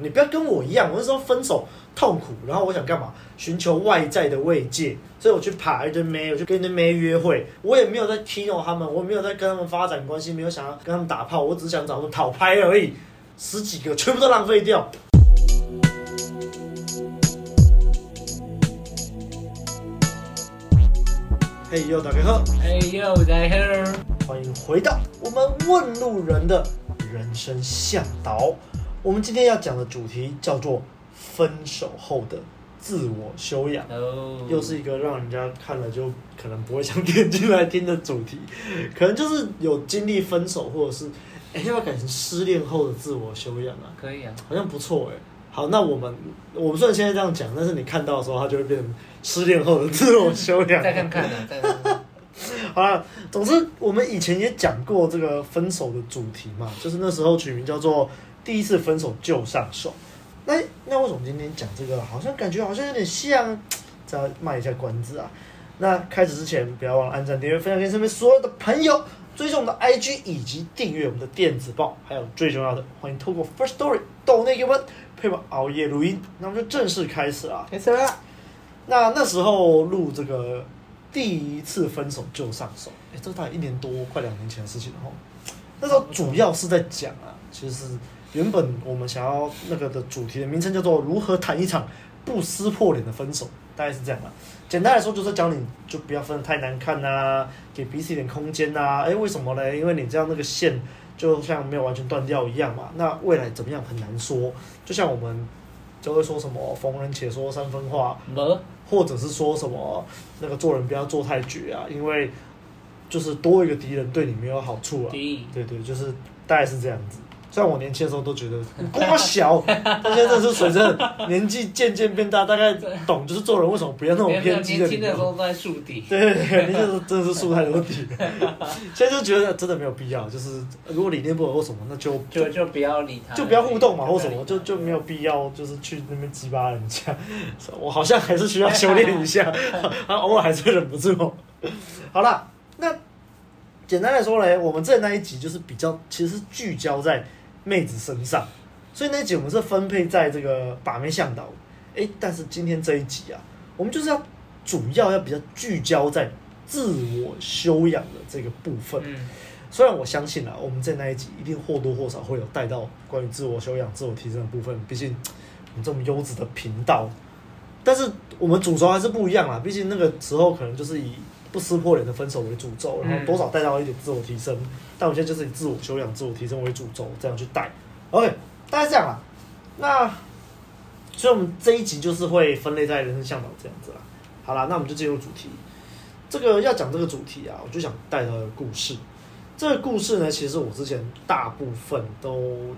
你不要跟我一样，我那时候分手痛苦，然后我想干嘛？寻求外在的慰藉，所以我去爬一堆妹，我就跟一堆妹约会。我也没有在 kino 他们，我没有在跟他们发展关系，没有想要跟他们打炮，我只想找他们讨拍而已。十几个全部都浪费掉。嘿呦，大家好！嘿呦，大家好！欢迎回到我们问路人的人生向导。我们今天要讲的主题叫做分手后的自我修养，oh. 又是一个让人家看了就可能不会想点进来听的主题，可能就是有经历分手或者是，哎，要不要改成失恋后的自我修养啊？可以啊，好像不错哎。好，那我们我们虽然现在这样讲，但是你看到的时候，它就会变成失恋后的自我修养。再看看呢，再看看。好了，总之我们以前也讲过这个分手的主题嘛，就是那时候取名叫做。第一次分手就上手，那那为什么今天讲这个？好像感觉好像有点像，再卖一下关子啊。那开始之前，不要忘了按赞、订阅、分享给身边所有的朋友，追踪我们的 IG 以及订阅我们的电子报，还有最重要的，欢迎透过 First Story 抖内给我们配合熬夜录音。那我们就正式开始啊，开始啦。那那时候录这个第一次分手就上手，哎，这大概一年多，快两年前的事情了哈。那时候主要是在讲啊，其实是。原本我们想要那个的主题的名称叫做“如何谈一场不撕破脸的分手”，大概是这样吧。简单来说，就是教你就不要分得太难看啊，给彼此一点空间啊。哎，为什么呢？因为你这样那个线就像没有完全断掉一样嘛。那未来怎么样很难说。就像我们就会说什么“逢人且说三分话”，或者是说什么那个做人不要做太绝啊，因为就是多一个敌人对你没有好处啊。对对，就是大概是这样子。在我年轻的时候都觉得瓜小，但现在是随着年纪渐渐变大，大概懂就是做人为什么不要那种偏激的。年轻的时候在树底。对对对，年轻的时候真的是树太多底。现在就觉得真的没有必要，就是如果理念不合或什么，那就就 就，不要理他，就不要互动嘛，或什么，就就没有必要，就是去那边激巴人家。我好像还是需要修炼一下，他偶尔还是忍不住。好了，那简单来说嘞，我们这那一集就是比较，其实是聚焦在。妹子身上，所以那一集我们是分配在这个把妹向导，哎，但是今天这一集啊，我们就是要主要要比较聚焦在自我修养的这个部分。嗯，虽然我相信啊，我们在那一集一定或多或少会有带到关于自我修养、自我提升的部分，毕竟我们这么优质的频道，但是我们主轴还是不一样啦，毕竟那个时候可能就是以不撕破脸的分手为主轴，然后多少带到一点自我提升。但我现在就是以自我修养、自我提升为主轴，这样去带。OK，大概这样啦。那所以我们这一集就是会分类在人生向导这样子啦。好啦，那我们就进入主题。这个要讲这个主题啊，我就想带到一个故事。这个故事呢，其实我之前大部分都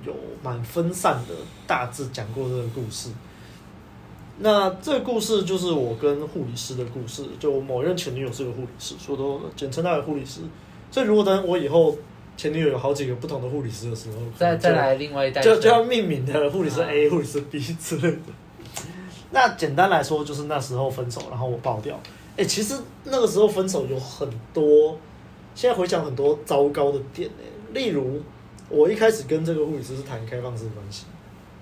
有蛮分散的，大致讲过这个故事。那这个故事就是我跟护理师的故事，就某任前女友是个护理师，所以都简称她为护理师。所以如果等我以后前女友有好几个不同的护理师的时候，再再来另外一代，就就要命名的护理师 A、护理师 B 之类的。那简单来说，就是那时候分手，然后我爆掉。哎、欸，其实那个时候分手有很多，现在回想很多糟糕的点哎、欸，例如我一开始跟这个护理师是谈开放式关系。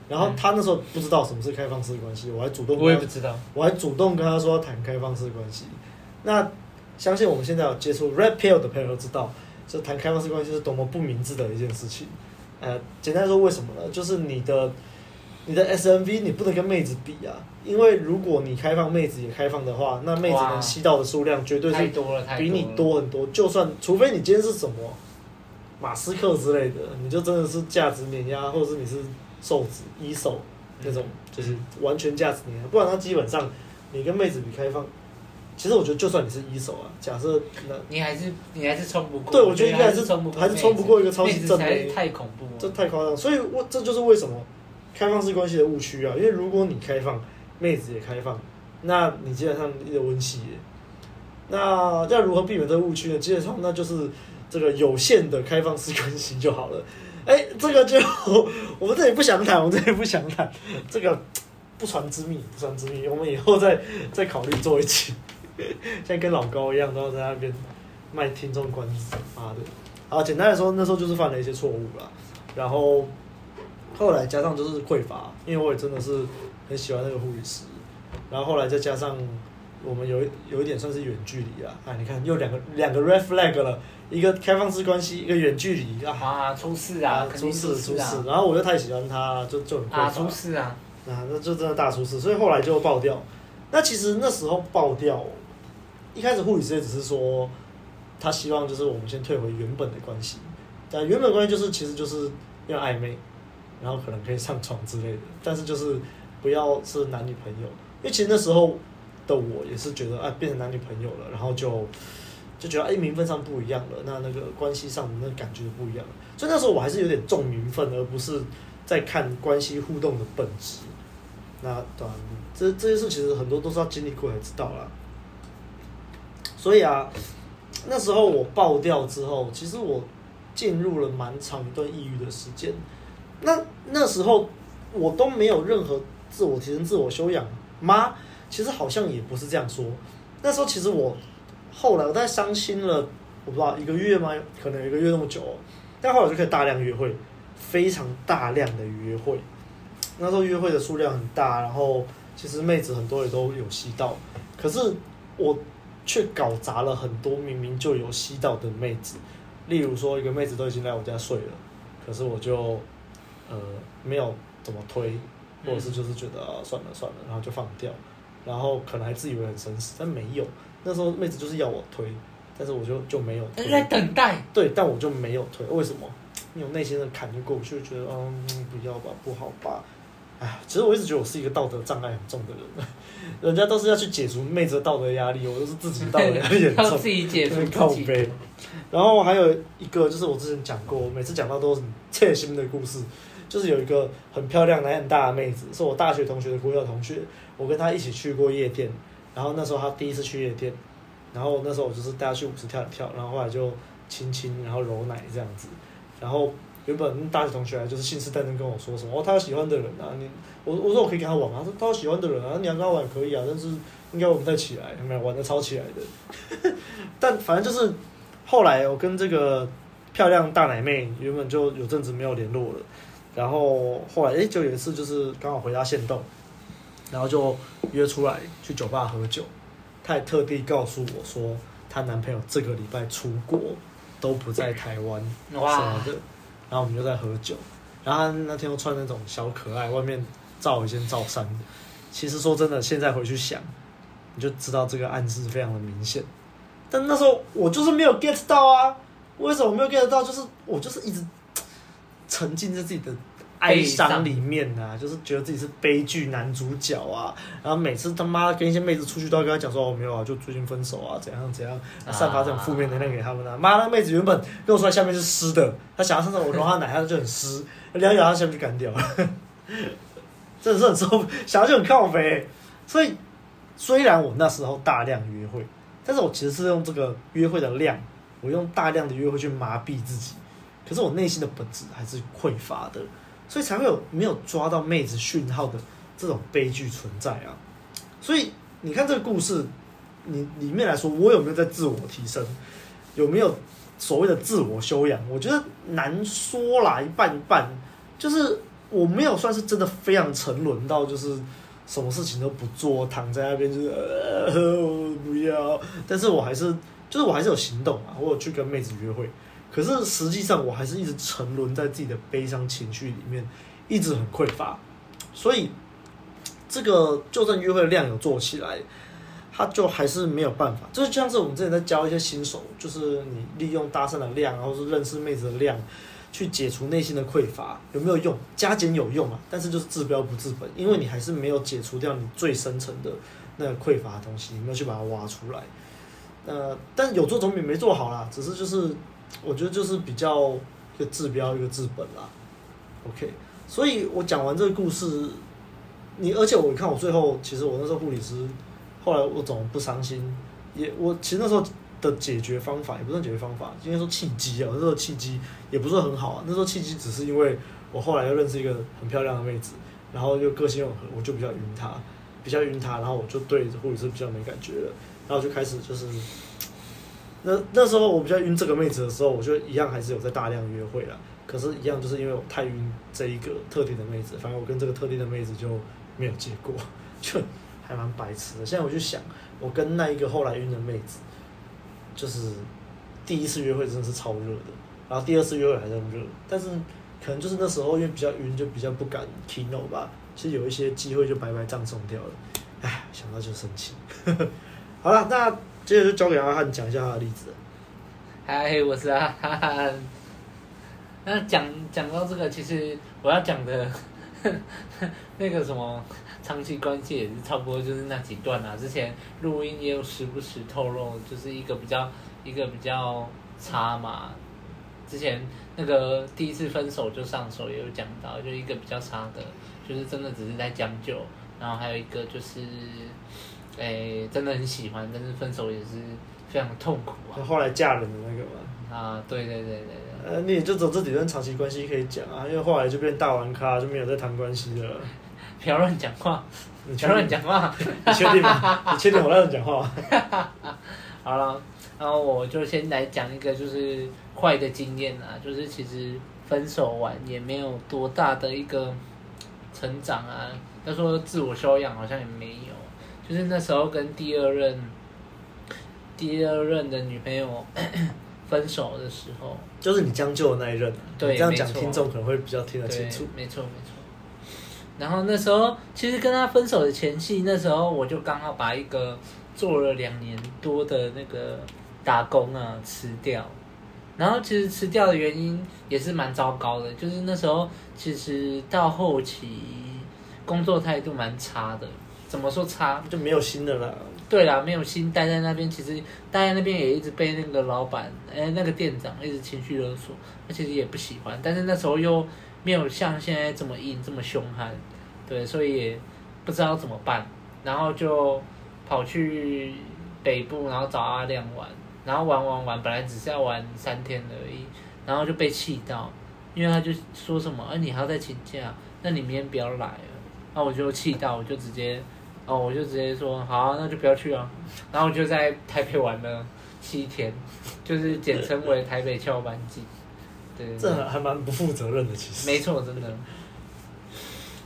然后他那时候不知道什么是开放式关系，我还主动，我也不知道，我还主动跟他说要谈开放式关系。那相信我们现在有接触 Red Pill 的朋友都知道，就谈开放式关系是多么不明智的一件事情。呃，简单说为什么呢？就是你的你的 SNV 你不能跟妹子比啊，因为如果你开放妹子也开放的话，那妹子能吸到的数量绝对是比你多很多。就算除非你今天是什么马斯克之类的，你就真的是价值碾压，或者是你是。瘦子一手那种，就是完全价值你，不然他基本上你跟妹子比开放，其实我觉得就算你是一手啊，假设那你还是你还是冲不过，对，我觉得应该还是冲不过，还是冲不过一个超级正妹，太恐怖，这太夸张，所以我这就是为什么开放式关系的误区啊，因为如果你开放，妹子也开放，那你基本上一个温习，那要如何避免这个误区呢？基本上那就是这个有限的开放式关系就好了。哎、这个就我们这里不想谈，我们这里不想谈，这个不传之秘，不传之秘，我们以后再 再考虑做一期，像跟老高一样，都要在那边卖听众关子，妈的！好，简单来说，那时候就是犯了一些错误了，然后后来加上就是匮乏，因为我也真的是很喜欢那个护理师，然后后来再加上我们有有一点算是远距离啊，啊，你看又两个两个 red flag 了，一个开放式关系，一个远距离啊，啊，出事啊，啊出事出事，然后我又太喜欢他，就就很匮乏，啊，出事啊，啊，那就真的大出事，所以后来就爆掉。那其实那时候爆掉，一开始护理师也只是说，他希望就是我们先退回原本的关系，但原本关系就是其实就是要暧昧，然后可能可以上床之类的，但是就是不要是男女朋友，因为其实那时候的我也是觉得啊，变成男女朋友了，然后就就觉得哎，名分上不一样了，那那个关系上的那感觉不一样了，所以那时候我还是有点重名分，而不是在看关系互动的本质。那当然，这这些事其实很多都是要经历过才知道啦。所以啊，那时候我爆掉之后，其实我进入了蛮长一段抑郁的时间。那那时候我都没有任何自我提升、自我修养吗？其实好像也不是这样说。那时候其实我后来我在伤心了，我不知道一个月吗？可能一个月那么久。但后来就可以大量约会，非常大量的约会。那时候约会的数量很大，然后其实妹子很多也都有吸到，可是我却搞砸了很多明明就有吸到的妹子。例如说，一个妹子都已经来我家睡了，可是我就呃没有怎么推，或者是就是觉得算了算了，然后就放掉，然后可能还自以为很绅士，但没有。那时候妹子就是要我推，但是我就就没有推。在等待。对，但我就没有推，为什么？你有内心的坎就过不去，觉得嗯不要吧，不好吧。哎，其实我一直觉得我是一个道德障碍很重的人，人家都是要去解除妹子的道德压力，我都是自己道德压力很重，自己解除靠背。然后还有一个就是我之前讲过，每次讲到都是切心的故事，就是有一个很漂亮、奶很大的妹子，是我大学同学的国小同学，我跟她一起去过夜店，然后那时候她第一次去夜店，然后那时候我就是带她去舞池跳一跳，然后后来就亲亲，然后揉奶这样子，然后。原本大学同学就是信誓旦旦跟我说什么哦，他有喜欢的人啊，你我我说我可以跟他玩啊，他说他有喜欢的人啊，你要跟他玩可以啊，但是应该玩不太起来，有没有玩的超起来的？但反正就是后来我跟这个漂亮大奶妹原本就有阵子没有联络了，然后后来哎、就有一次就是刚好回家限动，然后就约出来去酒吧喝酒，她还特地告诉我说她男朋友这个礼拜出国都不在台湾什么的。然后我们就在喝酒，然后她那天又穿那种小可爱，外面罩一件罩衫。其实说真的，现在回去想，你就知道这个暗示非常的明显。但那时候我就是没有 get 到啊，为什么没有 get 到？就是我就是一直沉浸在自己的。哀伤里面呐、啊，就是觉得自己是悲剧男主角啊，然后每次他妈跟一些妹子出去都要跟他讲说哦没有啊，就最近分手啊，怎样怎样，散发这种负面能量给他们啊。妈，那个妹子原本跟我说下面是湿的，她想要上上我揉她奶，她就很湿，两咬她下面就干掉了，真的是很受，想要就很靠北。所以虽然我那时候大量约会，但是我其实是用这个约会的量，我用大量的约会去麻痹自己，可是我内心的本质还是匮乏的。所以才会有没有抓到妹子讯号的这种悲剧存在啊！所以你看这个故事，你里面来说，我有没有在自我提升？有没有所谓的自我修养？我觉得难说啦，一半一半。就是我没有算是真的非常沉沦到就是什么事情都不做，躺在那边就是呃不要。但是我还是就是我还是有行动啊，我有去跟妹子约会。可是实际上，我还是一直沉沦在自己的悲伤情绪里面，一直很匮乏。所以，这个就算约会的量有做起来，他就还是没有办法。就是像是我们之前在教一些新手，就是你利用搭讪的量，然后是认识妹子的量，去解除内心的匮乏，有没有用？加减有用啊，但是就是治标不治本，因为你还是没有解除掉你最深层的那个匮乏的东西，你没有去把它挖出来。呃，但有做总比没做好啦，只是就是。我觉得就是比较一个治标一个治本啦，OK，所以我讲完这个故事，你而且我看我最后，其实我那时候护理师，后来我怎么不伤心？也我其实那时候的解决方法也不是解决方法，应该说契机啊，那时候契机也不是很好啊。那时候契机只是因为我后来又认识一个很漂亮的妹子，然后又个性又很，我就比较晕她，比较晕她，然后我就对护理师比较没感觉了，然后就开始就是。那那时候我比较晕这个妹子的时候，我就一样还是有在大量约会啦。可是，一样就是因为我太晕这一个特定的妹子，反正我跟这个特定的妹子就没有结果，就还蛮白痴的。现在我就想，我跟那一个后来晕的妹子，就是第一次约会真的是超热的，然后第二次约会还在热，但是可能就是那时候因为比较晕，就比较不敢 kino 吧。其实有一些机会就白白葬送掉了，唉，想到就生气。好了，那接着就交给阿汉讲一下他的例子。嗨，我是阿汉。那讲讲到这个，其实我要讲的 那个什么长期关系也是差不多，就是那几段啊。之前录音也有时不时透露，就是一个比较一个比较差嘛。之前那个第一次分手就上手也有讲到，就一个比较差的，就是真的只是在将就。然后还有一个就是，哎，真的很喜欢，但是分手也是非常痛苦啊。后来嫁人的那个嘛。啊，对对对对。呃，你也就走这几段长期关系可以讲啊，因为后来就变大玩咖，就没有再谈关系了。不要乱讲话，你不要乱讲话，你确定吗？你确定我乱讲话？好了，然后我就先来讲一个就是坏的经验啊，就是其实分手完也没有多大的一个成长啊，要说自我修养好像也没有，就是那时候跟第二任第二任的女朋友。分手的时候，就是你将就的那一任。对，这样讲听众可能会比较听得清楚。没错，没错。然后那时候，其实跟他分手的前夕，那时候我就刚好把一个做了两年多的那个打工啊辞掉。然后其实辞掉的原因也是蛮糟糕的，就是那时候其实到后期工作态度蛮差的。怎么说差？就没有新的了。对啦，没有心待在那边，其实待在那边也一直被那个老板，哎，那个店长一直情绪勒索，他其实也不喜欢，但是那时候又没有像现在这么硬，这么凶悍，对，所以也不知道怎么办，然后就跑去北部，然后找阿亮玩，然后玩玩玩，本来只是要玩三天而已，然后就被气到，因为他就说什么，哎，你还要再请假，那你明天不要来了，那我就气到，我就直接。哦，我就直接说好啊，那就不要去啊。然后我就在台北玩了七天，就是简称为台北翘班季。对，这还蛮不负责任的，其实。没错，真的。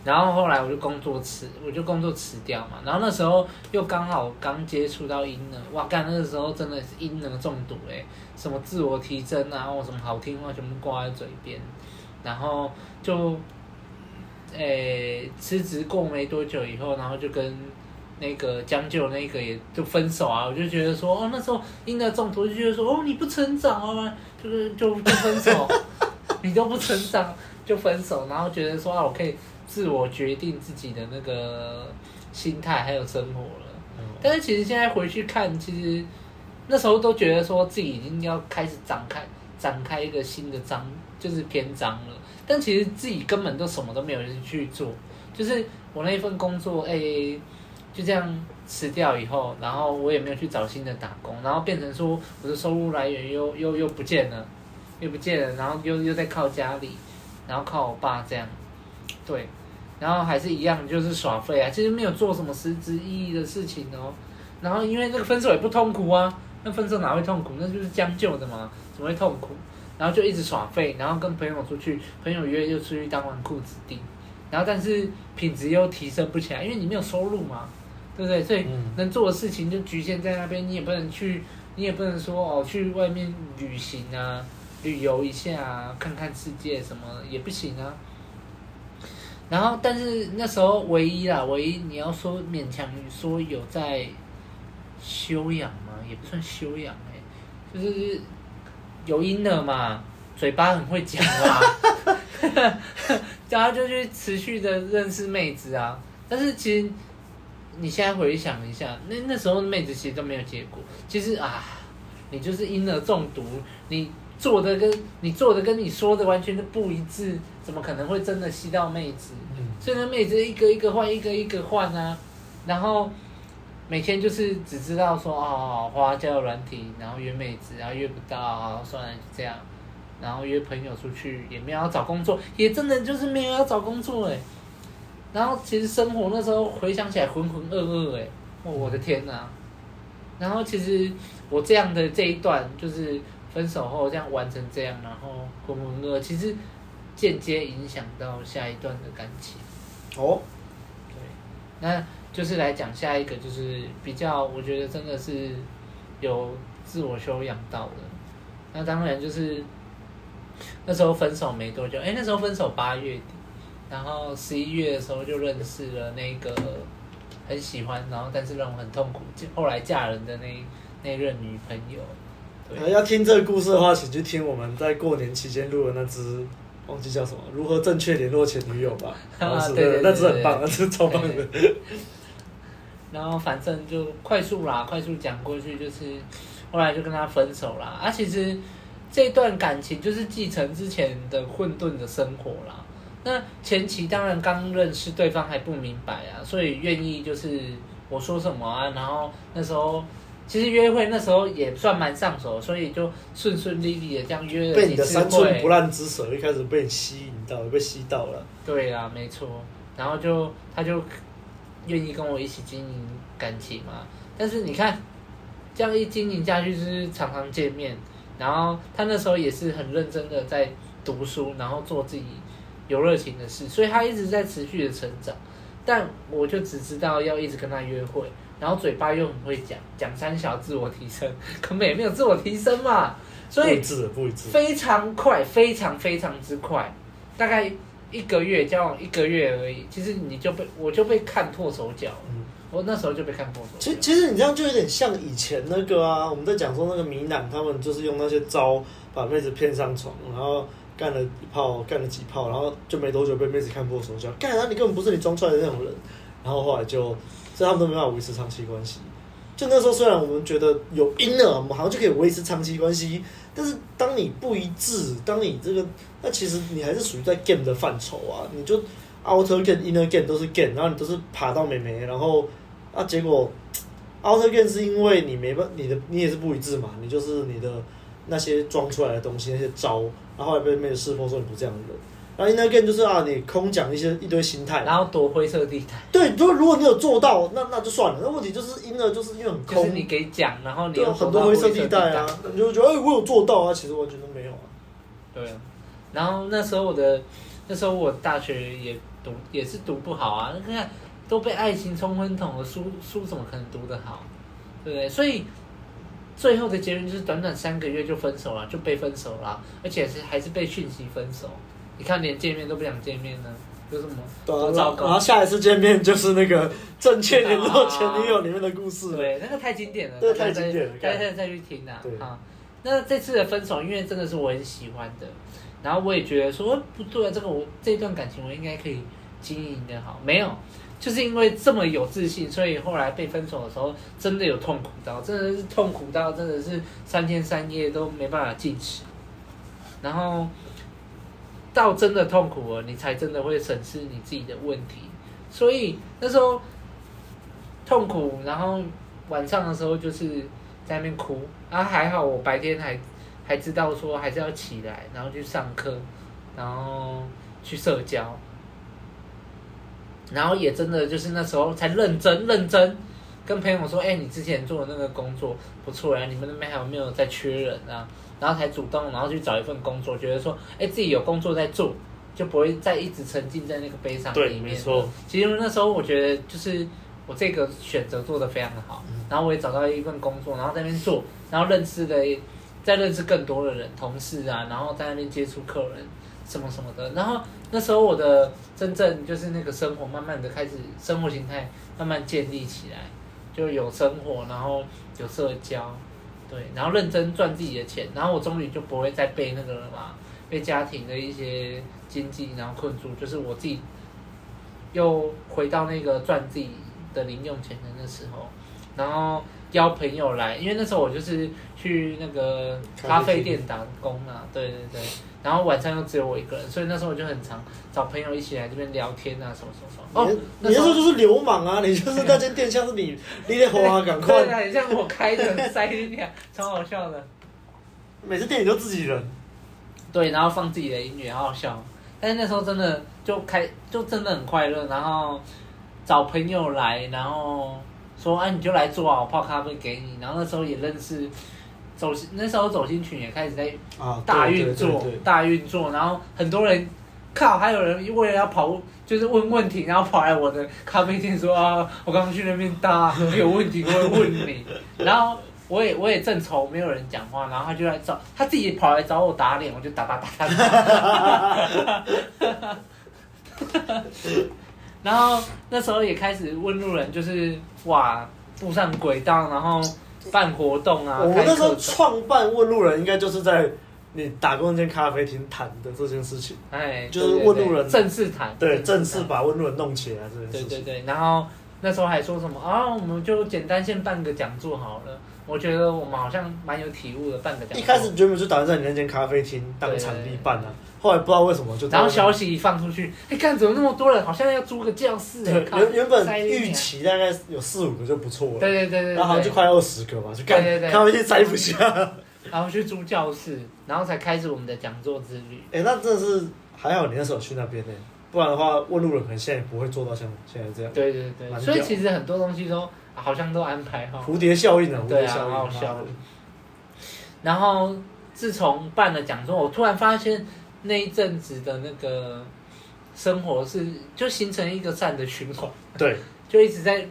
然后后来我就工作辞，我就工作辞掉嘛。然后那时候又刚好刚接触到音呢，哇，干那个时候真的是音呢中毒哎，什么自我提升啊，或什么好听话全部挂在嘴边，然后就。诶，辞职过没多久以后，然后就跟那个将就那个也就分手啊。我就觉得说，哦，那时候应该中途就觉得说，哦，你不成长啊，就是就就分手，你都不成长就分手，然后觉得说啊，我可以自我决定自己的那个心态还有生活了。嗯。但是其实现在回去看，其实那时候都觉得说自己已经要开始展开展开一个新的章，就是篇章了。但其实自己根本都什么都没有去做，就是我那一份工作，哎，就这样辞掉以后，然后我也没有去找新的打工，然后变成说我的收入来源又又又不见了，又不见了，然后又又在靠家里，然后靠我爸这样，对，然后还是一样就是耍废啊，其实没有做什么实质意义的事情哦，然后因为这个分手也不痛苦啊，那分手哪会痛苦？那就是将就的嘛，怎么会痛苦？然后就一直耍废，然后跟朋友出去，朋友约就出去当纨绔子弟，然后但是品质又提升不起来，因为你没有收入嘛，对不对？所以能做的事情就局限在那边，你也不能去，你也不能说哦去外面旅行啊，旅游一下啊，看看世界什么也不行啊。然后但是那时候唯一啦，唯一你要说勉强说有在修养嘛，也不算修养哎、欸，就是。有音了嘛，嘴巴很会讲嘛，然后就去持续的认识妹子啊。但是其实你现在回想一下，那那时候的妹子其实都没有结果。其实啊，你就是音了中毒，你做的跟你做的跟你说的完全都不一致，怎么可能会真的吸到妹子？嗯、所以那妹子一个一个换，一个一个换啊，然后。每天就是只知道说哦，花交友软体，然后约妹子，然后约不到，算了就这样，然后约朋友出去，也没有要找工作，也真的就是没有要找工作哎。然后其实生活那时候回想起来浑浑噩噩哎，哦我的天呐。然后其实我这样的这一段就是分手后这样玩成这样，然后浑浑噩噩，其实间接影响到下一段的感情。哦，对，那就是来讲下一个，就是比较，我觉得真的是有自我修养到的。那当然就是那时候分手没多久，哎，那时候分手八月底，然后十一月的时候就认识了那个很喜欢，然后但是让我很痛苦，后来嫁人的那那任女朋友。对，要听这个故事的话，请去听我们在过年期间录的那支，忘记叫什么，如何正确联络前女友吧。啊，对对，那支很棒，那支超棒的。然后反正就快速啦，快速讲过去，就是后来就跟他分手啦。啊，其实这段感情就是继承之前的混沌的生活啦。那前期当然刚认识对方还不明白啊，所以愿意就是我说什么啊，然后那时候。其实约会那时候也算蛮上手，所以就顺顺利利的这样约了。被你的三寸不烂之舌一开始被你吸引到，被吸到了。对啊，没错。然后就他就愿意跟我一起经营感情嘛。但是你看，这样一经营下去，就是常常见面。然后他那时候也是很认真的在读书，然后做自己有热情的事，所以他一直在持续的成长。但我就只知道要一直跟他约会。然后嘴巴又很会讲，讲三小自我提升，根本也没有自我提升嘛，所以非常快，非常非常之快，大概一个月交往一个月而已，其实你就被我就被看破手脚，嗯，我那时候就被看破手脚。其其实你这样就有点像以前那个啊，我们在讲说那个迷男，他们就是用那些招把妹子骗上床，然后干了一炮，干了几炮，然后就没多久被妹子看破手脚，干啊，你根本不是你装出来的那种人，然后后来就。所以他们都没办法维持长期关系。就那时候，虽然我们觉得有 inner，，我们好像就可以维持长期关系，但是当你不一致，当你这个，那其实你还是属于在 game 的范畴啊。你就 outer game、inner game 都是 game，然后你都是爬到美眉，然后啊，结果 outer game 是因为你没办，你的你也是不一致嘛，你就是你的那些装出来的东西，那些招，然后来被妹子识破说你不这样的。然后 inner game 就是啊，你空讲一些一堆心态，然后躲灰色地带。对，如果如果你有做到，那那就算了。那问题就是 inner 就是因为很空，就是你给讲，然后你有很多灰色地带啊，你就觉得哎，我有做到啊，其实完全都没有啊。对啊，然后那时候我的那时候我大学也读也是读不好啊，你看都被爱情冲昏头了，书书怎么可能读得好？对不对？所以最后的结论就是短短三个月就分手了，就被分手了，而且是还是被讯息分手。你看，连见面都不想见面呢，有什么？多糟糕！然后下一次见面就是那个正确联络前女友里面的故事。对，那个太经典了，对，太经典了，大家现在再去听啊。好，那这次的分手，因为真的是我很喜欢的，然后我也觉得说不对啊，这个我这段感情我应该可以经营的好。没有，就是因为这么有自信，所以后来被分手的时候，真的有痛苦到，真的是痛苦到，真的是三天三夜都没办法进食，然后。到真的痛苦了，你才真的会审视你自己的问题。所以那时候痛苦，然后晚上的时候就是在那边哭。啊，还好我白天还还知道说还是要起来，然后去上课，然后去社交，然后也真的就是那时候才认真认真跟朋友说：“哎、你之前做的那个工作不错呀，你们那边还有没有在缺人啊？”然后才主动，然后去找一份工作，觉得说，哎，自己有工作在做，就不会再一直沉浸在那个悲伤里面。对，没错。其实那时候我觉得，就是我这个选择做得非常的好。嗯。然后我也找到一份工作，然后在那边做，然后认识的，再认识更多的人，同事啊，然后在那边接触客人，什么什么的。然后那时候我的真正就是那个生活，慢慢的开始生活形态慢慢建立起来，就有生活，然后有社交。对，然后认真赚自己的钱，然后我终于就不会再被那个了嘛，被家庭的一些经济然后困住，就是我自己又回到那个赚自己的零用钱的那时候，然后邀朋友来，因为那时候我就是去那个咖啡店打工啊，对对对。然后晚上又只有我一个人，所以那时候我就很常找朋友一起来这边聊天啊，什么什么什么。哦，你那时候就是流氓啊！你就是那间店像是你，你得花赶快。对啊，你像我开的塞进去，超好笑的。每次店里都自己人。对，然后放自己的音乐，好好笑。但是那时候真的就开，就真的很快乐。然后找朋友来，然后说：“哎、啊，你就来做啊，我泡咖啡给你。”然后那时候也认识走那时候走心群也开始在啊大运作，大运作，然后很多人靠，还有人为了要跑，就是问问题，然后跑来我的咖啡店说啊，我刚刚去那边搭，有问题我会问你，然后我也我也正愁没有人讲话，然后他就来找他自己跑来找我打脸，我就打打打打打，然后那时候也开始问路人，就是哇，步上轨道，然后办活动啊。我们那时候创办问路人，应该就是在你打工那间咖啡厅谈的这件事情。哎，就是问路人正式谈，对，正式把问路人弄起来这件事情。对对对，然后那时候还说什么啊，我们就简单先办个讲座好了。我觉得我们好像蛮有体悟的，办个讲座。一开始原本就打算在你那间咖啡厅当场地办啊，后来不知道为什么就。然后消息一放出去，哎，看怎么那么多人，好像要租个教室。对，原原本预期大概有四五个就不错了。对对对对。然后好像就快二十个嘛，就干咖啡厅塞不下。然后去租教室，然后才开始我们的讲座之旅。哎，那真的是还好，你那时候去那边呢，不然的话问路人可能现在也不会做到像现在这样。对对对，所以其实很多东西都。好像都安排好，蝴蝶效应啊，蝴蝶效应，好笑。然后自从办了讲座，我突然发现那一阵子的那个生活是就形成一个善的循环，对，就一直在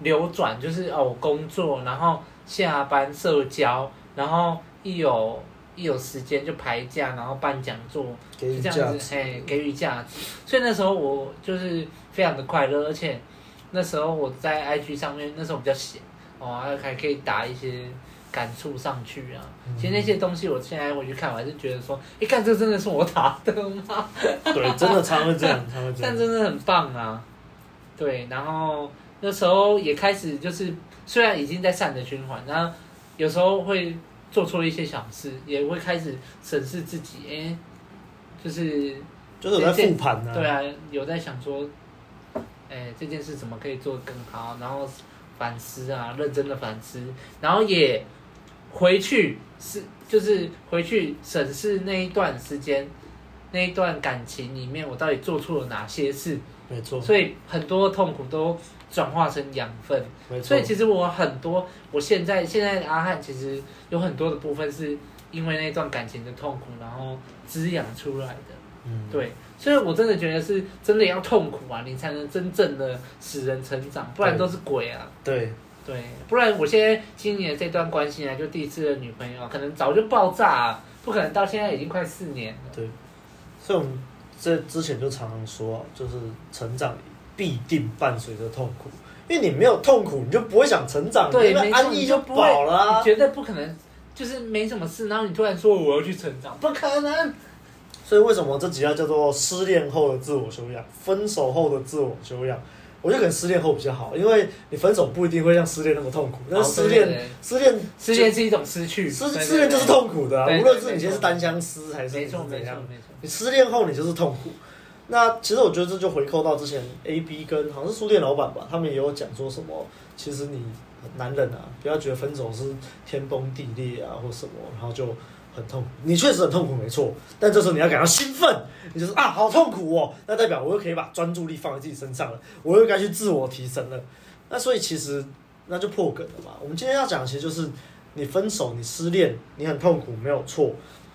流转，就是哦，我工作，然后下班社交，然后一有一有时间就排假，然后办讲座，就这样子，哎，给予价值。所以那时候我就是非常的快乐，而且。那时候我在 IG 上面，那时候比较闲，哦，还可以打一些感触上去啊。嗯、其实那些东西，我现在回去看，我还是觉得说，一看这真的是我打的吗？对，真的常会这样，常会这样。但真的很棒啊。对，然后那时候也开始就是，虽然已经在善的循环，然后有时候会做错一些小事，也会开始审视自己，哎、欸，就是就是有在复盘呢。对啊，有在想说。哎，这件事怎么可以做得更好？然后反思啊，认真的反思，然后也回去是就是回去审视那一段时间，那一段感情里面，我到底做错了哪些事？没错。所以很多痛苦都转化成养分。没错。所以其实我很多，我现在现在阿汉其实有很多的部分是因为那段感情的痛苦，然后滋养出来的。嗯，对。所以，我真的觉得是真的要痛苦啊，你才能真正的使人成长，不然都是鬼啊。对对，不然我现在今年这段关系啊，就第一次的女朋友，可能早就爆炸啊，不可能到现在已经快四年了。对，所以我们这之前就常常说，就是成长必定伴随着痛苦，因为你没有痛苦，你就不会想成长，对，安逸就饱了啊，你绝对不可能，就是没什么事，然后你突然说我要去成长，不可能。所以为什么这几样叫做失恋后的自我修养，分手后的自我修养？我觉得可能失恋后比较好，因为你分手不一定会像失恋那么痛苦。但是失恋，失恋，失恋是一种失去，失失恋就是痛苦的啊。无论是你现在是单相思还是怎样，你失恋后你就是痛苦。那其实我觉得这就回扣到之前 A B 跟好像是书店老板吧，他们也有讲说什么，其实你男人啊，不要觉得分手是天崩地裂啊或什么，然后就。很痛苦，你确实很痛苦，没错。但这时候你要感到兴奋，你就是啊，好痛苦哦。那代表我又可以把专注力放在自己身上了，我又该去自我提升了。那所以其实那就破梗了嘛。我们今天要讲其实就是你分手、你失恋、你很痛苦，没有错。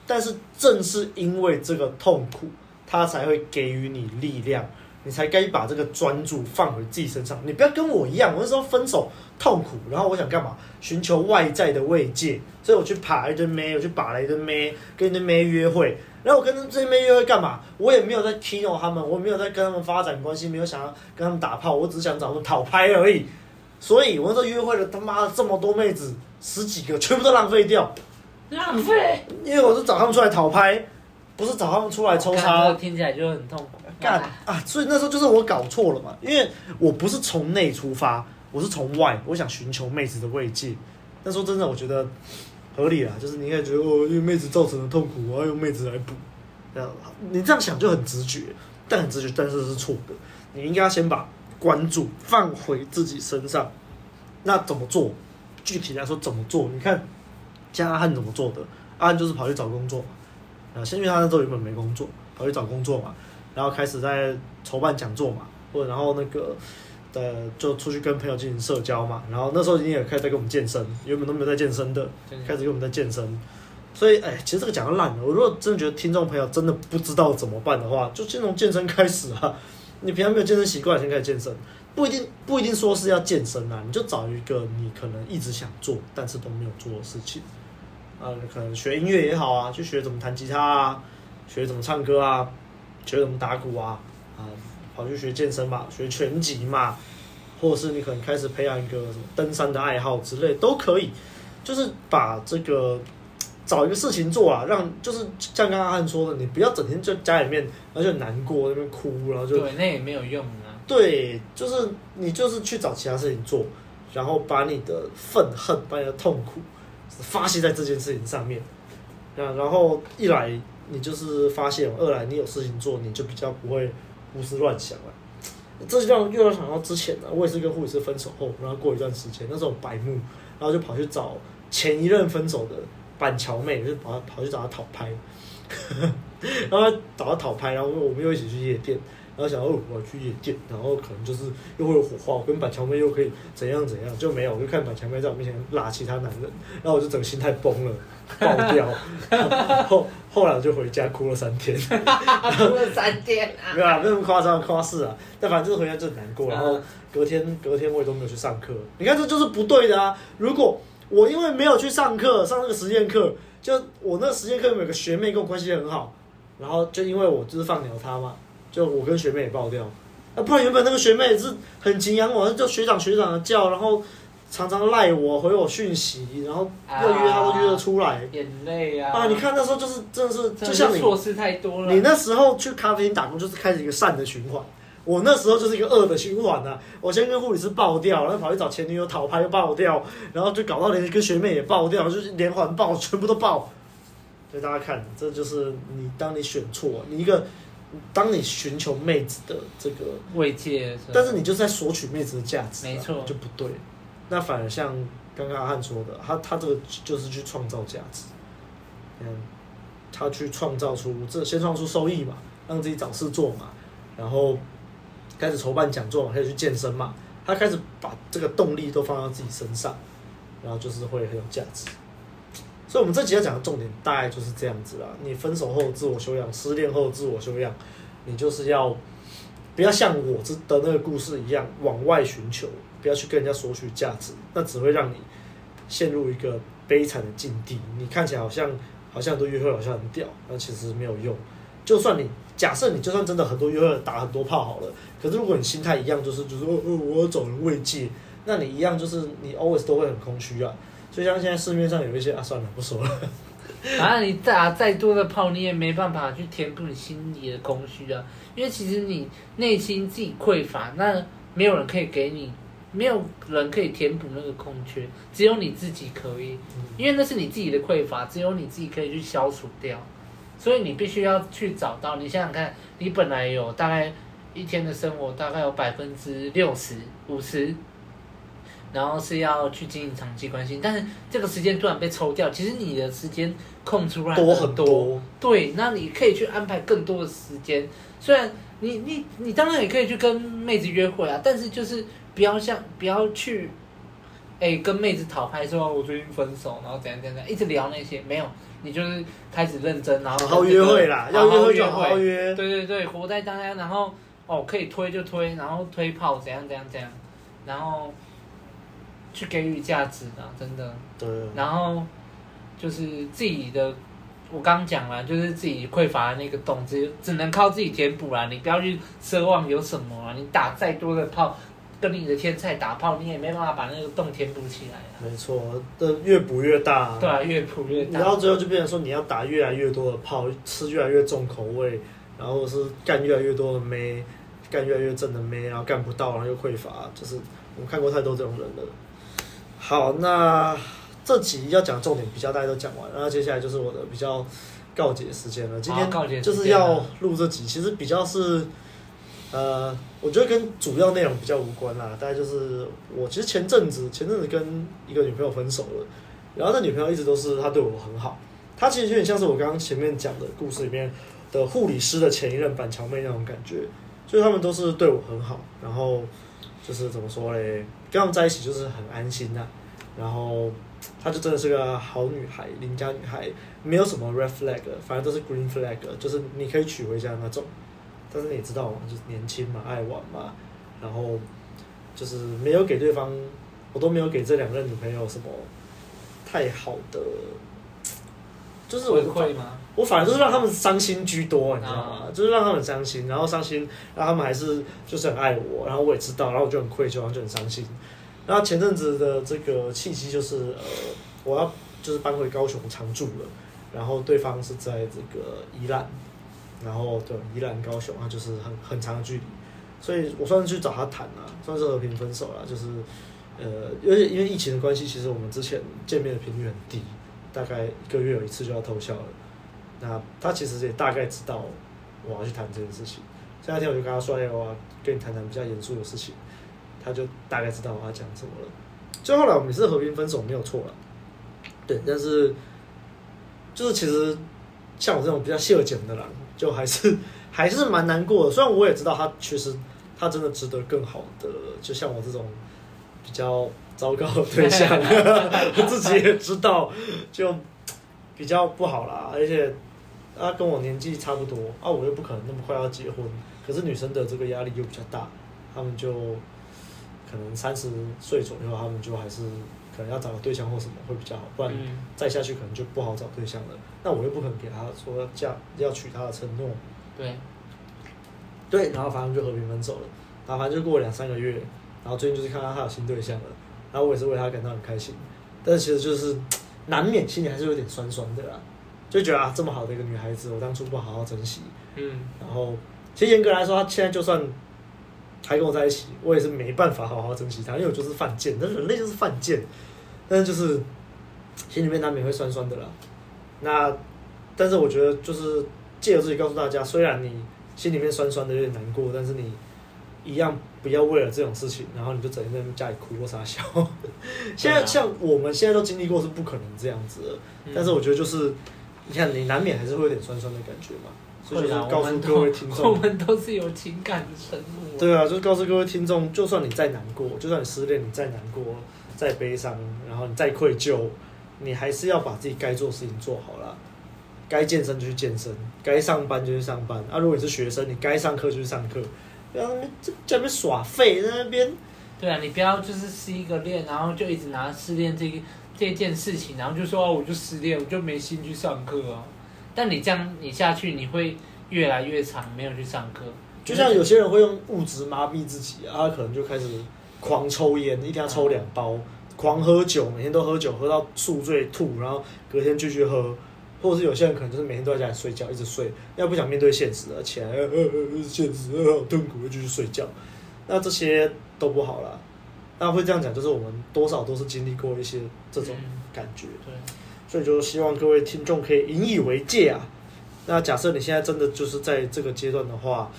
但是正是因为这个痛苦，它才会给予你力量。你才该把这个专注放回自己身上。你不要跟我一样，我那时候分手痛苦，然后我想干嘛？寻求外在的慰藉，所以我去爬一堆妹，我去把了一堆妹，跟一堆妹约会。然后我跟这些妹约会干嘛？我也没有在 kino 他们，我没有在跟他们发展关系，没有想要跟他们打炮，我只想找他们讨拍而已。所以我那时候约会了他妈的这么多妹子，十几个全部都浪费掉，浪费。因为我是找他们出来讨拍，不是找他们出来抽插。听起来就很痛苦。干啊！所以那时候就是我搞错了嘛，因为我不是从内出发，我是从外，我想寻求妹子的慰藉。那时候真的我觉得合理啊，就是你应该觉得哦，因为妹子造成的痛苦，我要用妹子来补。这样，你这样想就很直觉，但很直觉，但是是错的。你应该先把关注放回自己身上。那怎么做？具体来说怎么做？你看，像阿汉怎么做的？阿汉就是跑去找工作嘛。啊，先因为他那时候原本没工作，跑去找工作嘛。然后开始在筹办讲座嘛，或者然后那个的，就出去跟朋友进行社交嘛。然后那时候已经也开始在跟我们健身，原本都没有在健身的，开始跟我们在健身。所以，哎，其实这个讲的烂了。我如果真的觉得听众朋友真的不知道怎么办的话，就先从健身开始啊。你平常没有健身习惯，先开始健身，不一定不一定说是要健身啊，你就找一个你可能一直想做但是都没有做的事情啊，可能学音乐也好啊，去学怎么弹吉他啊，学怎么唱歌啊，学怎么打鼓啊，啊，跑去学健身嘛，学拳击嘛，或者是你可能开始培养一个什么登山的爱好之类都可以，就是把这个。找一个事情做啊，让就是像刚刚阿汉说的，你不要整天在家里面，然后就难过，那边哭，然后就对，那也没有用啊。对，就是你就是去找其他事情做，然后把你的愤恨、把你的痛苦发泄在这件事情上面。然后一来你就是发现，二来你有事情做，你就比较不会胡思乱想了。这就让又要想到之前呢，我也是跟护士分手后，然后过一段时间，那时候白目，然后就跑去找前一任分手的。板桥妹就跑跑去找她讨拍，然后找她讨拍，然后我们又一起去夜店，然后想哦，我要去夜店，然后可能就是又会有火花，我跟板桥妹又可以怎样怎样，就没有，我就看板桥妹在我面前拉其他男人，然后我就整个心态崩了，爆掉，后后来我就回家哭了三天，哭了三天啊，没有啊，没那么夸张夸饰啊，但反正就是回家就很难过，然后隔天隔天我也都没有去上课，你看这就是不对的啊，如果。我因为没有去上课，上那个实验课，就我那个实验课有个学妹跟我关系很好，然后就因为我就是放鸟她嘛，就我跟学妹也爆掉，啊，不然原本那个学妹也是很敬仰我，就学长学长的叫，然后常常赖我回我讯息，然后又约她都约得出来，眼泪啊，啊，你看那时候就是真的是就像你错事太多了，你那时候去咖啡厅打工就是开始一个善的循环。我那时候就是一个恶的循环啊！我先跟护理师爆掉，然后跑去找前女友讨拍又爆掉，然后就搞到连跟学妹也爆掉，就是连环爆，全部都爆。所以大家看，这就是你当你选错，你一个当你寻求妹子的这个慰藉，但是你就是在索取妹子的价值，没错，就不对。那反而像刚刚阿汉说的，他他这个就是去创造价值，嗯，他去创造出这先创出收益嘛，让自己找事做嘛，然后。开始筹办讲座嘛，开始去健身嘛，他开始把这个动力都放到自己身上，然后就是会很有价值。所以，我们这集要讲的重点大概就是这样子啦。你分手后自我修养，失恋后自我修养，你就是要不要像我的那个故事一样往外寻求，不要去跟人家索取价值，那只会让你陷入一个悲惨的境地。你看起来好像好像都约会，好像很屌，但其实没有用。就算你假设你就算真的很多约会打很多炮好了，可是如果你心态一样，就是就是哦哦，我要找人慰藉，那你一样就是你 always 都会很空虚啊。所以像现在市面上有一些啊，算了，不说了。反正你打再多的炮，你也没办法去填补你心里的空虚啊。因为其实你内心自己匮乏，那没有人可以给你，没有人可以填补那个空缺，只有你自己可以。因为那是你自己的匮乏，只有你自己可以去消除掉。所以你必须要去找到，你想想看，你本来有大概一天的生活，大概有百分之六十五十，然后是要去经营长期关系，但是这个时间突然被抽掉，其实你的时间空出来很多，多很多。对，那你可以去安排更多的时间。虽然你你你当然也可以去跟妹子约会啊，但是就是不要像不要去，哎、欸，跟妹子讨拍说，我最近分手，然后怎样怎样怎样，一直聊那些没有。你就是开始认真，然后好好约会啦，要约会就好好约。对对对，活在当下，然后哦可以推就推，然后推炮怎样怎样怎样，然后去给予价值的，真的。对。然后就是自己的，我刚讲了，就是自己匮乏的那个洞，只只能靠自己填补啦。你不要去奢望有什么啊，你打再多的炮。跟你的天菜打炮，你也没办法把那个洞填补起来啊。没错，的越补越大。对啊，越补越大。然后最后就变成说，你要打越来越多的炮，吃越来越重口味，然后是干越来越多的妹，干越来越正的妹，然后干不到，然后又匮乏，就是我们看过太多这种人了。好，那这集要讲的重点比较大家都讲完，然后接下来就是我的比较告解时间了。今天就是要录这集，其实比较是。呃，我觉得跟主要内容比较无关啦。大概就是我其实前阵子前阵子跟一个女朋友分手了，然后那女朋友一直都是她对我很好，她其实有点像是我刚刚前面讲的故事里面的护理师的前一任板桥妹那种感觉，所以他们都是对我很好，然后就是怎么说嘞，跟他们在一起就是很安心呐、啊。然后她就真的是个好女孩，邻家女孩，没有什么 red flag，反正都是 green flag，就是你可以娶回家那种。但是你知道嘛，就是年轻嘛，爱玩嘛，然后就是没有给对方，我都没有给这两个女朋友什么太好的，就是我会吗？我反而就是让他们伤心居多，你知道吗？就是让他们伤心，然后伤心，然后他们还是就是很爱我，然后我也知道，然后我就很愧疚，然后就很伤心。然后前阵子的这个契机就是呃，我要就是搬回高雄常住了，然后对方是在这个宜兰。然后对宜兰高雄啊，就是很很长的距离，所以我算是去找他谈了，算是和平分手了。就是呃，因为因为疫情的关系，其实我们之前见面的频率很低，大概一个月有一次就要偷笑了。那他其实也大概知道我要去谈这件事情，所以那天我就跟他说：“哎，我要跟你谈谈比较严肃的事情。”他就大概知道我要讲什么了。最后来我们也是和平分手，没有错了。对，但是就是其实像我这种比较秀简的人。就还是还是蛮难过的，虽然我也知道他其实他真的值得更好的，就像我这种比较糟糕的对象，我自己也知道，就比较不好啦。而且他跟我年纪差不多啊，我又不可能那么快要结婚。可是女生的这个压力又比较大，他们就可能三十岁左右，他们就还是可能要找个对象或什么会比较好，不然再下去可能就不好找对象了。那我又不可能给他说要嫁要娶她的承诺，对，对，然后反正就和平分手了，然后反正就过了两三个月，然后最近就是看到他有新对象了，然后我也是为他感到很开心，但是其实就是 难免心里还是有点酸酸的啦，就觉得啊这么好的一个女孩子，我当初不好好珍惜，嗯，然后其实严格来说，她现在就算还跟我在一起，我也是没办法好好珍惜她，因为我就是犯贱，那人类就是犯贱，但是就是心里面难免会酸酸的啦。那，但是我觉得就是借由自己告诉大家，虽然你心里面酸酸的有点难过，但是你一样不要为了这种事情，然后你就整天在家里哭或傻笑。现在像我们现在都经历过，是不可能这样子的。但是我觉得就是，你看你难免还是会有点酸酸的感觉嘛。所以就是告诉各位听众，我们都是有情感的生物。对啊，就是告诉各位听众，就算你再难过，就算你失恋，你再难过、再悲伤，然后你再愧疚。你还是要把自己该做的事情做好了，该健身就去健身，该上班就去上班。啊，如果你是学生，你该上课就去上课，不要在那边耍废，在那边。对啊，你不要就是失一个恋，然后就一直拿失恋这个这件事情，然后就说哦，我就失恋，我就没心去上课啊。但你这样你下去，你会越来越长，没有去上课。就像有些人会用物质麻痹自己啊，他可能就开始狂抽烟，一天要抽两包。狂喝酒，每天都喝酒，喝到宿醉吐，然后隔天继续喝，或者是有些人可能就是每天都在家里睡觉，一直睡，要不想面对现实而，起来呃呃呃现实呃好痛苦，就去睡觉，那这些都不好了。那会这样讲，就是我们多少都是经历过一些这种感觉，嗯、对，所以就希望各位听众可以引以为戒啊。那假设你现在真的就是在这个阶段的话，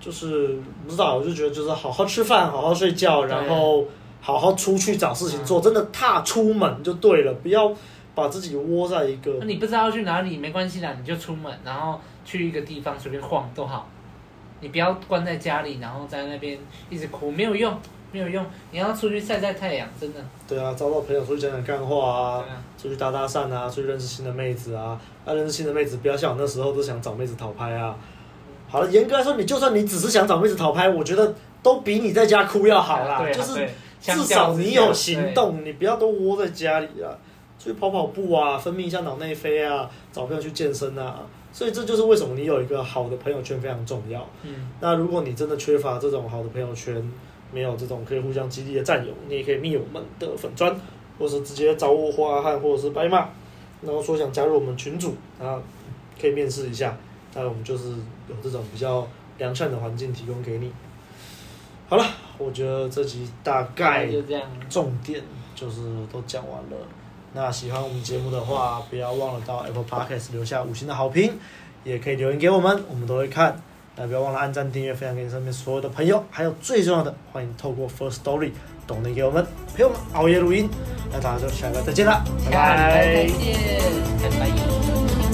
就是不知道，我就觉得就是好好吃饭，好好睡觉，然后。好好出去找事情做，真的踏出门就对了，不要把自己窝在一个。那你不知道要去哪里，没关系啦，你就出门，然后去一个地方随便晃都好。你不要关在家里，然后在那边一直哭，没有用，没有用。你要出去晒晒太阳，真的。对啊，找到朋友出去讲讲干话啊，啊出去搭搭讪啊，出去认识新的妹子啊。啊，认识新的妹子，不要像我那时候都想找妹子讨拍啊。好了，严格来说，你就算你只是想找妹子讨拍，我觉得都比你在家哭要好啦，啊啊、就是。至少你有行动，你不要都窝在家里啊，出去跑跑步啊，分泌一下脑内啡啊，找朋友去健身啊。所以这就是为什么你有一个好的朋友圈非常重要。嗯，那如果你真的缺乏这种好的朋友圈，没有这种可以互相激励的战友，你也可以密我们的粉砖，或是直接找我花汉或者是白马，然后说想加入我们群组，然后可以面试一下，那我们就是有这种比较良善的环境提供给你。好了。我觉得这集大概重点就是都讲完了。那喜欢我们节目的话，不要忘了到 Apple Podcast 留下五星的好评，也可以留言给我们，我们都会看。那不要忘了按赞、订阅、分享给你身边所有的朋友。还有最重要的，欢迎透过 First Story 懂得给我们，陪我们熬夜录音。那大家就下个再见了，拜拜。再见，拜拜。